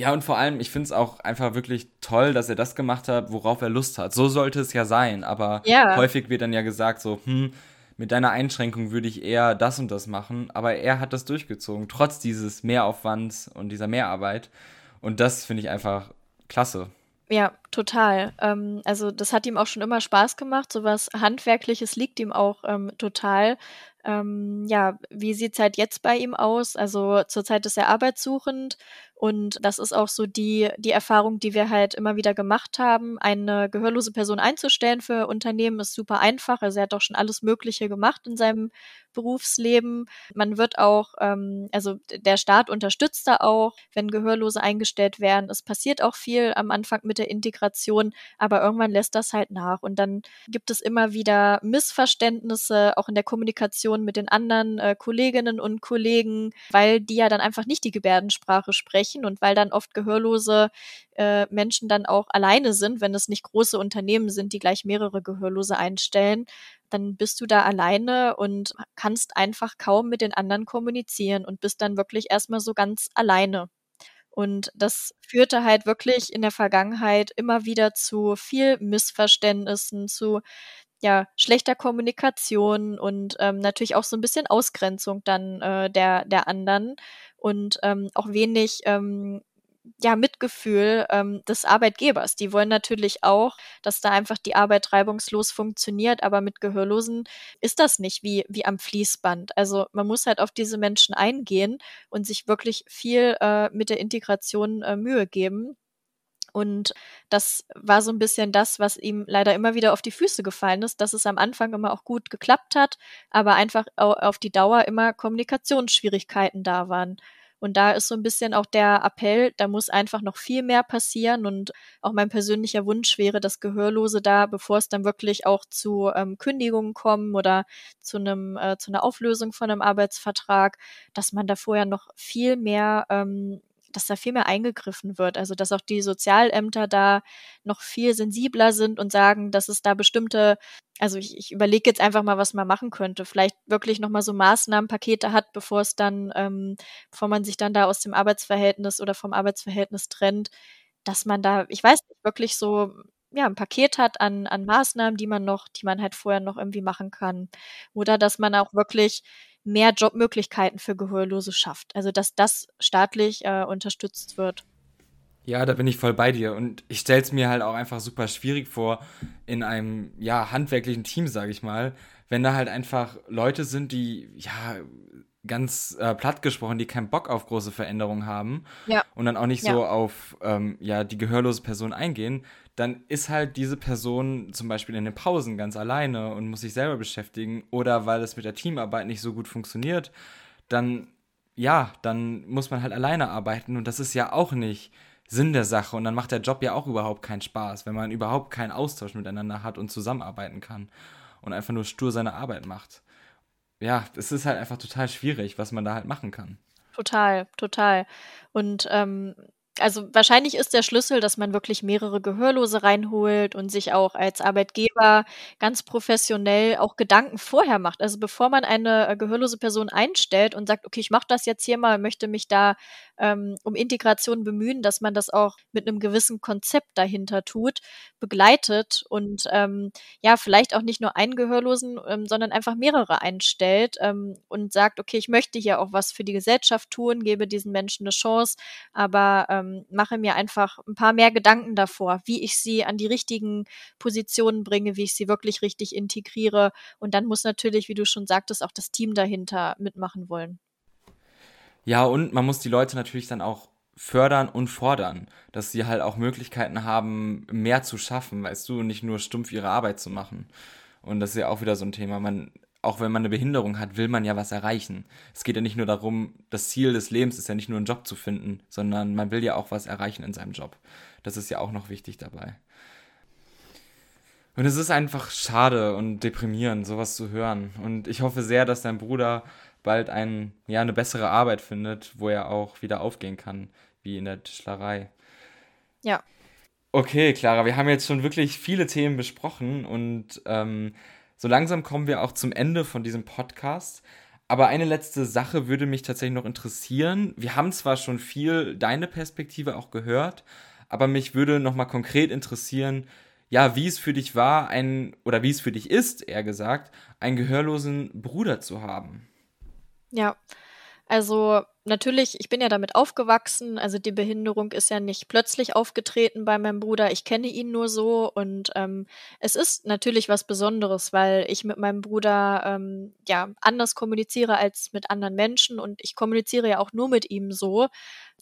Ja, und vor allem, ich finde es auch einfach wirklich toll, dass er das gemacht hat, worauf er Lust hat. So sollte es ja sein, aber ja. häufig wird dann ja gesagt, so, hm, mit deiner Einschränkung würde ich eher das und das machen, aber er hat das durchgezogen, trotz dieses Mehraufwands und dieser Mehrarbeit. Und das finde ich einfach klasse. Ja, total. Ähm, also das hat ihm auch schon immer Spaß gemacht. So was Handwerkliches liegt ihm auch ähm, total. Ähm, ja, wie sieht es halt jetzt bei ihm aus? Also zurzeit ist er arbeitssuchend und das ist auch so die, die Erfahrung, die wir halt immer wieder gemacht haben. Eine gehörlose Person einzustellen für Unternehmen ist super einfach. Also er hat doch schon alles Mögliche gemacht in seinem Berufsleben. Man wird auch, ähm, also der Staat unterstützt da auch, wenn Gehörlose eingestellt werden. Es passiert auch viel am Anfang mit der Integration, aber irgendwann lässt das halt nach. Und dann gibt es immer wieder Missverständnisse, auch in der Kommunikation mit den anderen äh, Kolleginnen und Kollegen, weil die ja dann einfach nicht die Gebärdensprache sprechen und weil dann oft Gehörlose äh, Menschen dann auch alleine sind, wenn es nicht große Unternehmen sind, die gleich mehrere Gehörlose einstellen, dann bist du da alleine und kannst einfach kaum mit den anderen kommunizieren und bist dann wirklich erstmal so ganz alleine. Und das führte halt wirklich in der Vergangenheit immer wieder zu viel Missverständnissen, zu ja, schlechter Kommunikation und ähm, natürlich auch so ein bisschen Ausgrenzung dann äh, der, der anderen und ähm, auch wenig ähm, ja, Mitgefühl ähm, des Arbeitgebers. Die wollen natürlich auch, dass da einfach die Arbeit reibungslos funktioniert, aber mit Gehörlosen ist das nicht wie, wie am Fließband. Also man muss halt auf diese Menschen eingehen und sich wirklich viel äh, mit der Integration äh, Mühe geben. Und das war so ein bisschen das, was ihm leider immer wieder auf die Füße gefallen ist, dass es am Anfang immer auch gut geklappt hat, aber einfach auf die Dauer immer Kommunikationsschwierigkeiten da waren. Und da ist so ein bisschen auch der Appell, da muss einfach noch viel mehr passieren. Und auch mein persönlicher Wunsch wäre, dass Gehörlose da, bevor es dann wirklich auch zu ähm, Kündigungen kommen oder zu einem, äh, zu einer Auflösung von einem Arbeitsvertrag, dass man da vorher noch viel mehr ähm, dass da viel mehr eingegriffen wird. Also dass auch die Sozialämter da noch viel sensibler sind und sagen, dass es da bestimmte, also ich, ich überlege jetzt einfach mal, was man machen könnte. Vielleicht wirklich nochmal so Maßnahmenpakete hat, bevor es dann, ähm, bevor man sich dann da aus dem Arbeitsverhältnis oder vom Arbeitsverhältnis trennt, dass man da, ich weiß nicht, wirklich so ja, ein Paket hat an, an Maßnahmen, die man noch, die man halt vorher noch irgendwie machen kann. Oder dass man auch wirklich mehr Jobmöglichkeiten für Gehörlose schafft. Also dass das staatlich äh, unterstützt wird. Ja, da bin ich voll bei dir. Und ich stelle es mir halt auch einfach super schwierig vor, in einem ja, handwerklichen Team, sage ich mal, wenn da halt einfach Leute sind, die, ja, ganz äh, platt gesprochen, die keinen Bock auf große Veränderungen haben ja. und dann auch nicht ja. so auf ähm, ja, die gehörlose Person eingehen, dann ist halt diese Person zum Beispiel in den Pausen ganz alleine und muss sich selber beschäftigen oder weil es mit der Teamarbeit nicht so gut funktioniert, dann ja, dann muss man halt alleine arbeiten und das ist ja auch nicht Sinn der Sache und dann macht der Job ja auch überhaupt keinen Spaß, wenn man überhaupt keinen Austausch miteinander hat und zusammenarbeiten kann und einfach nur stur seine Arbeit macht. Ja, es ist halt einfach total schwierig, was man da halt machen kann. Total, total. Und ähm, also wahrscheinlich ist der Schlüssel, dass man wirklich mehrere Gehörlose reinholt und sich auch als Arbeitgeber ganz professionell auch Gedanken vorher macht. Also bevor man eine äh, gehörlose Person einstellt und sagt, okay, ich mache das jetzt hier mal, möchte mich da ähm, um Integration bemühen, dass man das auch mit einem gewissen Konzept dahinter tut, begleitet und ähm, ja, vielleicht auch nicht nur einen Gehörlosen, ähm, sondern einfach mehrere einstellt ähm, und sagt, okay, ich möchte hier auch was für die Gesellschaft tun, gebe diesen Menschen eine Chance, aber ähm, mache mir einfach ein paar mehr Gedanken davor, wie ich sie an die richtigen Positionen bringe, wie ich sie wirklich richtig integriere. Und dann muss natürlich, wie du schon sagtest, auch das Team dahinter mitmachen wollen. Ja, und man muss die Leute natürlich dann auch fördern und fordern, dass sie halt auch Möglichkeiten haben, mehr zu schaffen, weißt du, nicht nur stumpf ihre Arbeit zu machen. Und das ist ja auch wieder so ein Thema. Man, auch wenn man eine Behinderung hat, will man ja was erreichen. Es geht ja nicht nur darum, das Ziel des Lebens ist ja nicht nur einen Job zu finden, sondern man will ja auch was erreichen in seinem Job. Das ist ja auch noch wichtig dabei. Und es ist einfach schade und deprimierend, sowas zu hören. Und ich hoffe sehr, dass dein Bruder bald ein, ja, eine bessere Arbeit findet, wo er auch wieder aufgehen kann, wie in der Tischlerei. Ja. Okay, Clara, wir haben jetzt schon wirklich viele Themen besprochen und ähm, so langsam kommen wir auch zum Ende von diesem Podcast. Aber eine letzte Sache würde mich tatsächlich noch interessieren. Wir haben zwar schon viel deine Perspektive auch gehört, aber mich würde noch mal konkret interessieren, ja, wie es für dich war, ein oder wie es für dich ist, eher gesagt, einen gehörlosen Bruder zu haben. Ja, also natürlich, ich bin ja damit aufgewachsen. Also die Behinderung ist ja nicht plötzlich aufgetreten bei meinem Bruder. Ich kenne ihn nur so und ähm, es ist natürlich was Besonderes, weil ich mit meinem Bruder ähm, ja anders kommuniziere als mit anderen Menschen und ich kommuniziere ja auch nur mit ihm so.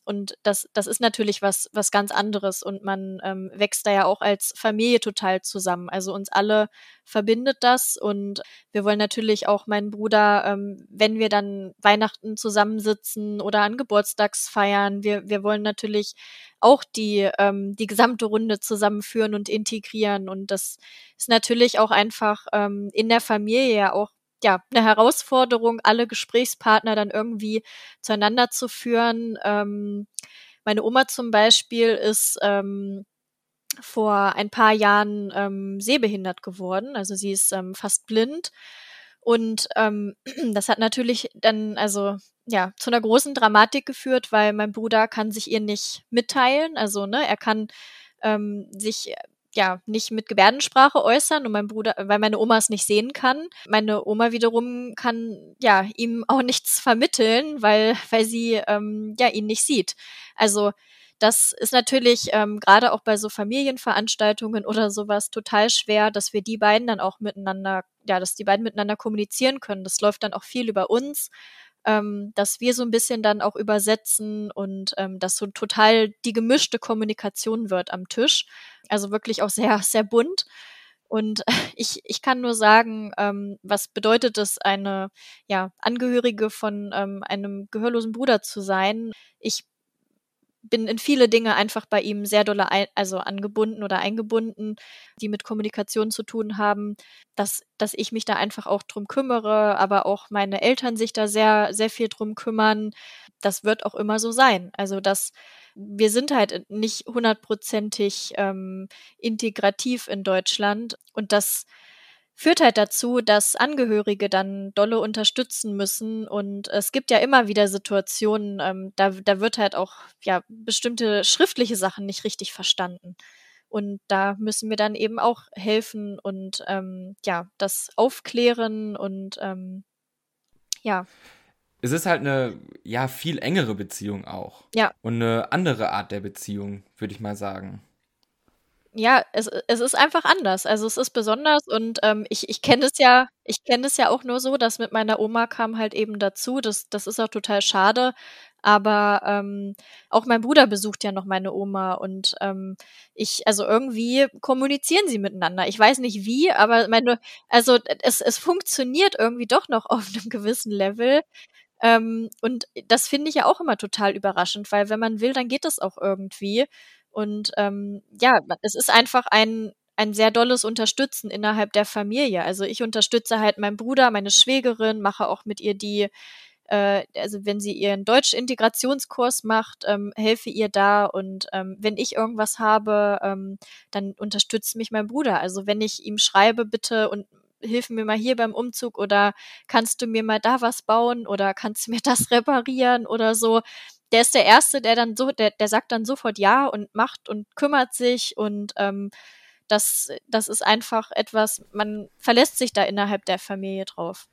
Und das, das ist natürlich was, was ganz anderes. Und man ähm, wächst da ja auch als Familie total zusammen. Also uns alle verbindet das. Und wir wollen natürlich auch meinen Bruder, ähm, wenn wir dann Weihnachten zusammensitzen oder an Geburtstagsfeiern, wir, wir wollen natürlich auch die, ähm, die gesamte Runde zusammenführen und integrieren. Und das ist natürlich auch einfach ähm, in der Familie ja auch ja, eine Herausforderung, alle Gesprächspartner dann irgendwie zueinander zu führen. Ähm, meine Oma zum Beispiel ist ähm, vor ein paar Jahren ähm, sehbehindert geworden. Also sie ist ähm, fast blind. Und ähm, das hat natürlich dann, also ja, zu einer großen Dramatik geführt, weil mein Bruder kann sich ihr nicht mitteilen. Also, ne, er kann ähm, sich ja nicht mit Gebärdensprache äußern und mein Bruder, weil meine Oma es nicht sehen kann. Meine Oma wiederum kann ja ihm auch nichts vermitteln, weil weil sie ähm, ja ihn nicht sieht. Also das ist natürlich ähm, gerade auch bei so Familienveranstaltungen oder sowas total schwer, dass wir die beiden dann auch miteinander, ja, dass die beiden miteinander kommunizieren können. Das läuft dann auch viel über uns. Ähm, dass wir so ein bisschen dann auch übersetzen und ähm, dass so total die gemischte Kommunikation wird am Tisch. Also wirklich auch sehr, sehr bunt. Und ich, ich kann nur sagen, ähm, was bedeutet es, eine ja, Angehörige von ähm, einem gehörlosen Bruder zu sein? Ich bin in viele Dinge einfach bei ihm sehr dolle ein, also angebunden oder eingebunden, die mit Kommunikation zu tun haben, dass, dass ich mich da einfach auch drum kümmere, aber auch meine Eltern sich da sehr, sehr viel drum kümmern. Das wird auch immer so sein. Also, dass wir sind halt nicht hundertprozentig ähm, integrativ in Deutschland und das führt halt dazu, dass Angehörige dann dolle unterstützen müssen. Und es gibt ja immer wieder Situationen, ähm, da, da wird halt auch ja bestimmte schriftliche Sachen nicht richtig verstanden. Und da müssen wir dann eben auch helfen und ähm, ja, das aufklären und ähm, ja. Es ist halt eine ja viel engere Beziehung auch. Ja. Und eine andere Art der Beziehung, würde ich mal sagen ja, es, es ist einfach anders. Also es ist besonders und ähm, ich, ich kenne es ja, ich kenne es ja auch nur so, dass mit meiner Oma kam halt eben dazu. Das, das ist auch total schade. Aber ähm, auch mein Bruder besucht ja noch meine Oma und ähm, ich, also irgendwie kommunizieren sie miteinander. Ich weiß nicht wie, aber meine, also es, es funktioniert irgendwie doch noch auf einem gewissen Level. Ähm, und das finde ich ja auch immer total überraschend, weil wenn man will, dann geht das auch irgendwie. Und ähm, ja, es ist einfach ein, ein sehr dolles Unterstützen innerhalb der Familie. Also ich unterstütze halt meinen Bruder, meine Schwägerin, mache auch mit ihr die, äh, also wenn sie ihren Deutsch-Integrationskurs macht, ähm, helfe ihr da und ähm, wenn ich irgendwas habe, ähm, dann unterstützt mich mein Bruder. Also wenn ich ihm schreibe, bitte und hilf mir mal hier beim Umzug oder kannst du mir mal da was bauen oder kannst du mir das reparieren oder so, der ist der Erste, der dann so, der, der sagt dann sofort ja und macht und kümmert sich und ähm, das, das ist einfach etwas, man verlässt sich da innerhalb der Familie drauf.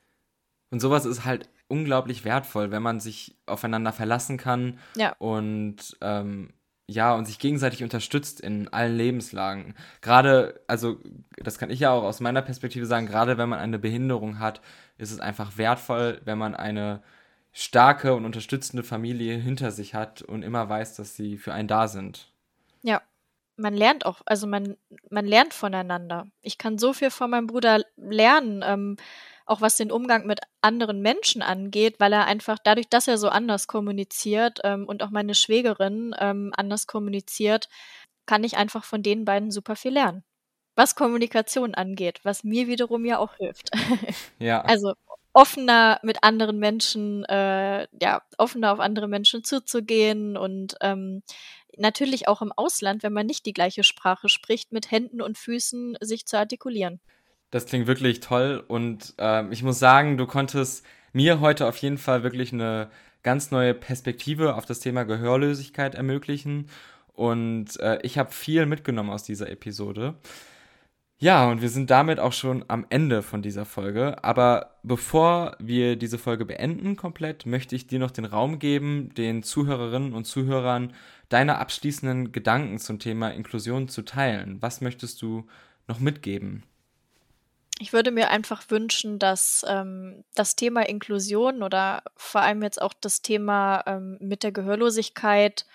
Und sowas ist halt unglaublich wertvoll, wenn man sich aufeinander verlassen kann ja. und ähm, ja, und sich gegenseitig unterstützt in allen Lebenslagen. Gerade, also das kann ich ja auch aus meiner Perspektive sagen, gerade wenn man eine Behinderung hat, ist es einfach wertvoll, wenn man eine starke und unterstützende Familie hinter sich hat und immer weiß, dass sie für einen da sind. Ja, man lernt auch, also man, man lernt voneinander. Ich kann so viel von meinem Bruder lernen, ähm, auch was den Umgang mit anderen Menschen angeht, weil er einfach dadurch, dass er so anders kommuniziert ähm, und auch meine Schwägerin ähm, anders kommuniziert, kann ich einfach von den beiden super viel lernen. Was Kommunikation angeht, was mir wiederum ja auch hilft. Ja. Also offener mit anderen Menschen, äh, ja, offener auf andere Menschen zuzugehen und ähm, natürlich auch im Ausland, wenn man nicht die gleiche Sprache spricht, mit Händen und Füßen sich zu artikulieren. Das klingt wirklich toll und äh, ich muss sagen, du konntest mir heute auf jeden Fall wirklich eine ganz neue Perspektive auf das Thema Gehörlosigkeit ermöglichen und äh, ich habe viel mitgenommen aus dieser Episode. Ja, und wir sind damit auch schon am Ende von dieser Folge. Aber bevor wir diese Folge beenden komplett, möchte ich dir noch den Raum geben, den Zuhörerinnen und Zuhörern deine abschließenden Gedanken zum Thema Inklusion zu teilen. Was möchtest du noch mitgeben? Ich würde mir einfach wünschen, dass ähm, das Thema Inklusion oder vor allem jetzt auch das Thema ähm, mit der Gehörlosigkeit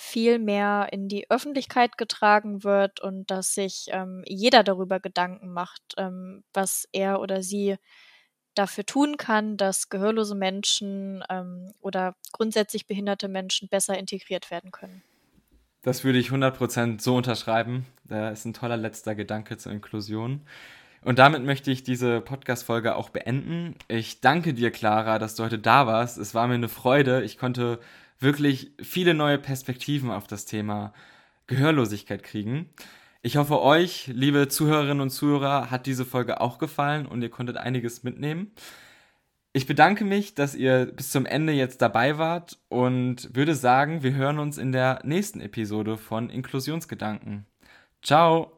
viel mehr in die Öffentlichkeit getragen wird und dass sich ähm, jeder darüber Gedanken macht, ähm, was er oder sie dafür tun kann, dass gehörlose Menschen ähm, oder grundsätzlich behinderte Menschen besser integriert werden können. Das würde ich 100% so unterschreiben. Das ist ein toller letzter Gedanke zur Inklusion. Und damit möchte ich diese Podcast-Folge auch beenden. Ich danke dir, Clara, dass du heute da warst. Es war mir eine Freude. Ich konnte wirklich viele neue Perspektiven auf das Thema Gehörlosigkeit kriegen. Ich hoffe, euch, liebe Zuhörerinnen und Zuhörer, hat diese Folge auch gefallen und ihr konntet einiges mitnehmen. Ich bedanke mich, dass ihr bis zum Ende jetzt dabei wart und würde sagen, wir hören uns in der nächsten Episode von Inklusionsgedanken. Ciao!